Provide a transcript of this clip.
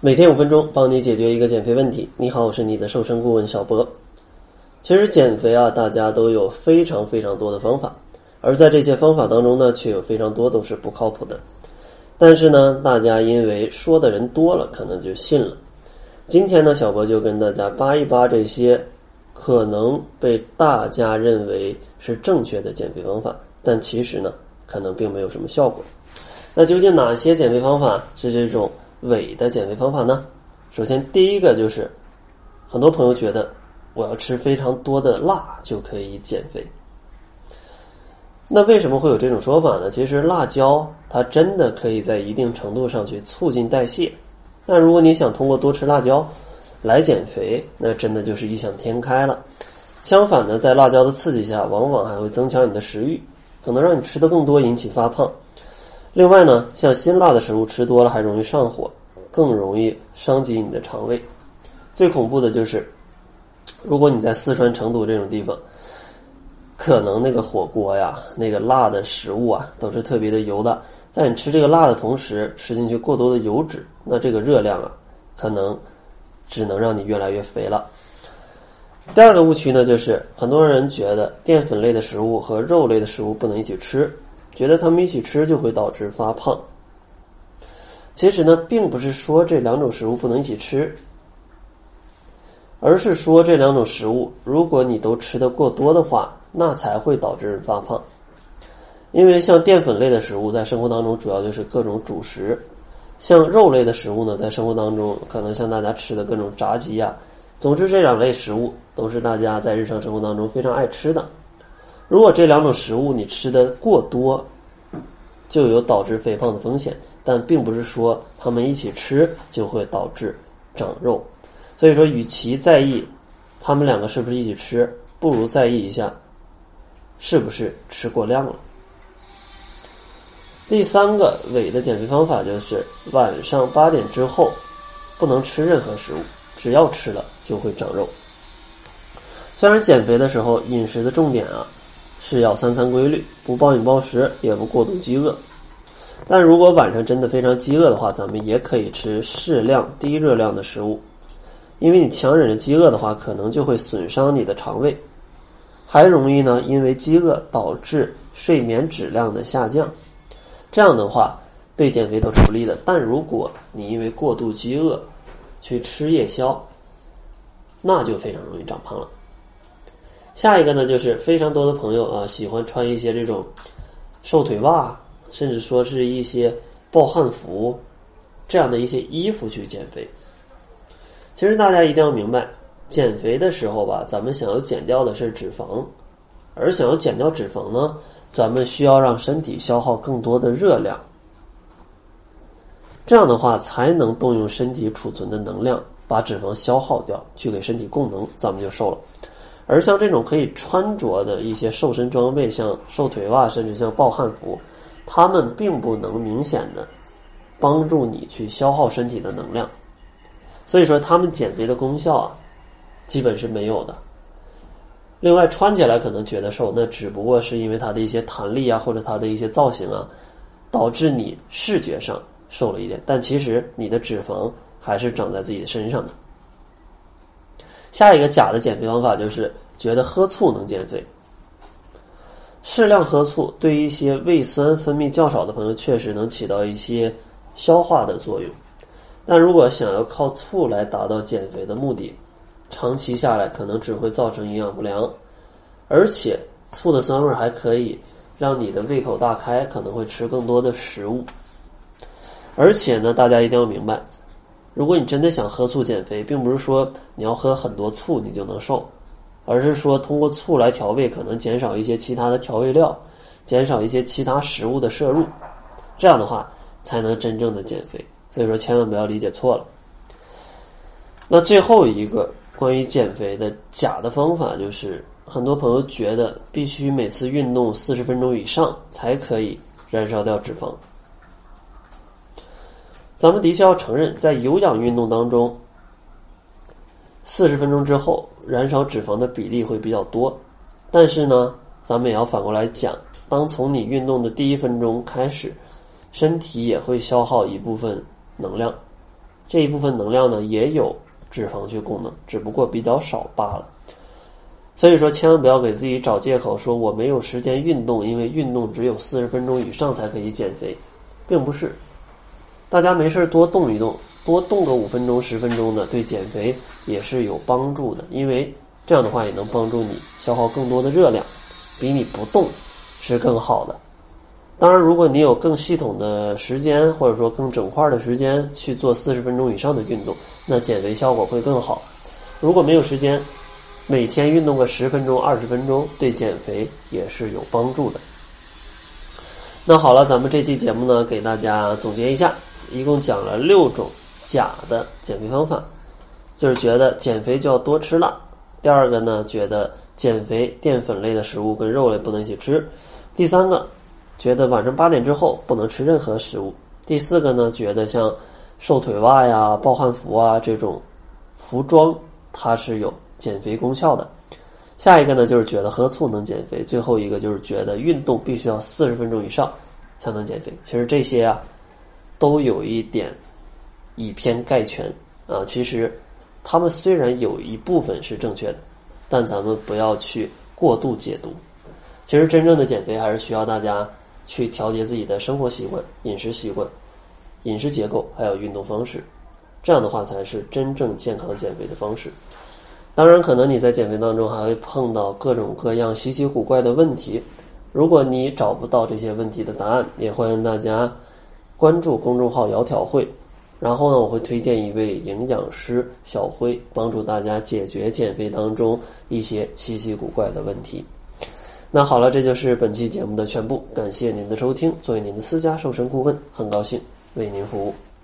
每天五分钟，帮你解决一个减肥问题。你好，我是你的瘦身顾问小博。其实减肥啊，大家都有非常非常多的方法，而在这些方法当中呢，却有非常多都是不靠谱的。但是呢，大家因为说的人多了，可能就信了。今天呢，小博就跟大家扒一扒这些可能被大家认为是正确的减肥方法，但其实呢，可能并没有什么效果。那究竟哪些减肥方法是这种？伪的减肥方法呢？首先，第一个就是，很多朋友觉得我要吃非常多的辣就可以减肥。那为什么会有这种说法呢？其实辣椒它真的可以在一定程度上去促进代谢。但如果你想通过多吃辣椒来减肥，那真的就是异想天开了。相反呢，在辣椒的刺激下，往往还会增强你的食欲，可能让你吃的更多，引起发胖。另外呢，像辛辣的食物吃多了还容易上火，更容易伤及你的肠胃。最恐怖的就是，如果你在四川成都这种地方，可能那个火锅呀、那个辣的食物啊，都是特别的油的。在你吃这个辣的同时，吃进去过多的油脂，那这个热量啊，可能只能让你越来越肥了。第二个误区呢，就是很多人觉得淀粉类的食物和肉类的食物不能一起吃。觉得他们一起吃就会导致发胖。其实呢，并不是说这两种食物不能一起吃，而是说这两种食物，如果你都吃的过多的话，那才会导致发胖。因为像淀粉类的食物，在生活当中主要就是各种主食；像肉类的食物呢，在生活当中可能像大家吃的各种炸鸡呀。总之，这两类食物都是大家在日常生活当中非常爱吃的。如果这两种食物你吃的过多，就有导致肥胖的风险，但并不是说他们一起吃就会导致长肉。所以说，与其在意他们两个是不是一起吃，不如在意一下是不是吃过量了。第三个伪的减肥方法就是晚上八点之后不能吃任何食物，只要吃了就会长肉。虽然减肥的时候饮食的重点啊。是要三餐规律，不暴饮暴食，也不过度饥饿。但如果晚上真的非常饥饿的话，咱们也可以吃适量低热量的食物，因为你强忍着饥饿的话，可能就会损伤你的肠胃，还容易呢因为饥饿导致睡眠质量的下降。这样的话对减肥都是不利的。但如果你因为过度饥饿去吃夜宵，那就非常容易长胖了。下一个呢，就是非常多的朋友啊，喜欢穿一些这种瘦腿袜，甚至说是一些暴汗服这样的一些衣服去减肥。其实大家一定要明白，减肥的时候吧，咱们想要减掉的是脂肪，而想要减掉脂肪呢，咱们需要让身体消耗更多的热量，这样的话才能动用身体储存的能量把脂肪消耗掉，去给身体供能，咱们就瘦了。而像这种可以穿着的一些瘦身装备，像瘦腿袜，甚至像暴汗服，它们并不能明显的帮助你去消耗身体的能量，所以说它们减肥的功效啊，基本是没有的。另外，穿起来可能觉得瘦，那只不过是因为它的一些弹力啊，或者它的一些造型啊，导致你视觉上瘦了一点，但其实你的脂肪还是长在自己的身上的。下一个假的减肥方法就是觉得喝醋能减肥。适量喝醋对一些胃酸分泌较少的朋友确实能起到一些消化的作用，但如果想要靠醋来达到减肥的目的，长期下来可能只会造成营养不良，而且醋的酸味还可以让你的胃口大开，可能会吃更多的食物。而且呢，大家一定要明白。如果你真的想喝醋减肥，并不是说你要喝很多醋你就能瘦，而是说通过醋来调味，可能减少一些其他的调味料，减少一些其他食物的摄入，这样的话才能真正的减肥。所以说，千万不要理解错了。那最后一个关于减肥的假的方法，就是很多朋友觉得必须每次运动四十分钟以上才可以燃烧掉脂肪。咱们的确要承认，在有氧运动当中，四十分钟之后燃烧脂肪的比例会比较多。但是呢，咱们也要反过来讲，当从你运动的第一分钟开始，身体也会消耗一部分能量。这一部分能量呢也有脂肪去供能，只不过比较少罢了。所以说，千万不要给自己找借口，说我没有时间运动，因为运动只有四十分钟以上才可以减肥，并不是。大家没事多动一动，多动个五分钟、十分钟的，对减肥也是有帮助的，因为这样的话也能帮助你消耗更多的热量，比你不动是更好的。当然，如果你有更系统的时间，或者说更整块的时间去做四十分钟以上的运动，那减肥效果会更好。如果没有时间，每天运动个十分钟、二十分钟，对减肥也是有帮助的。那好了，咱们这期节目呢，给大家总结一下，一共讲了六种假的减肥方法，就是觉得减肥就要多吃辣；第二个呢，觉得减肥淀粉类的食物跟肉类不能一起吃；第三个。觉得晚上八点之后不能吃任何食物。第四个呢，觉得像瘦腿袜呀、暴汗服啊这种服装，它是有减肥功效的。下一个呢，就是觉得喝醋能减肥。最后一个就是觉得运动必须要四十分钟以上才能减肥。其实这些啊，都有一点以偏概全啊。其实他们虽然有一部分是正确的，但咱们不要去过度解读。其实真正的减肥还是需要大家。去调节自己的生活习惯、饮食习惯、饮食结构，还有运动方式，这样的话才是真正健康减肥的方式。当然，可能你在减肥当中还会碰到各种各样稀奇古怪的问题。如果你找不到这些问题的答案，也欢迎大家关注公众号“窈窕会”，然后呢，我会推荐一位营养师小辉，帮助大家解决减肥当中一些稀奇古怪的问题。那好了，这就是本期节目的全部。感谢您的收听。作为您的私家瘦身顾问，很高兴为您服务。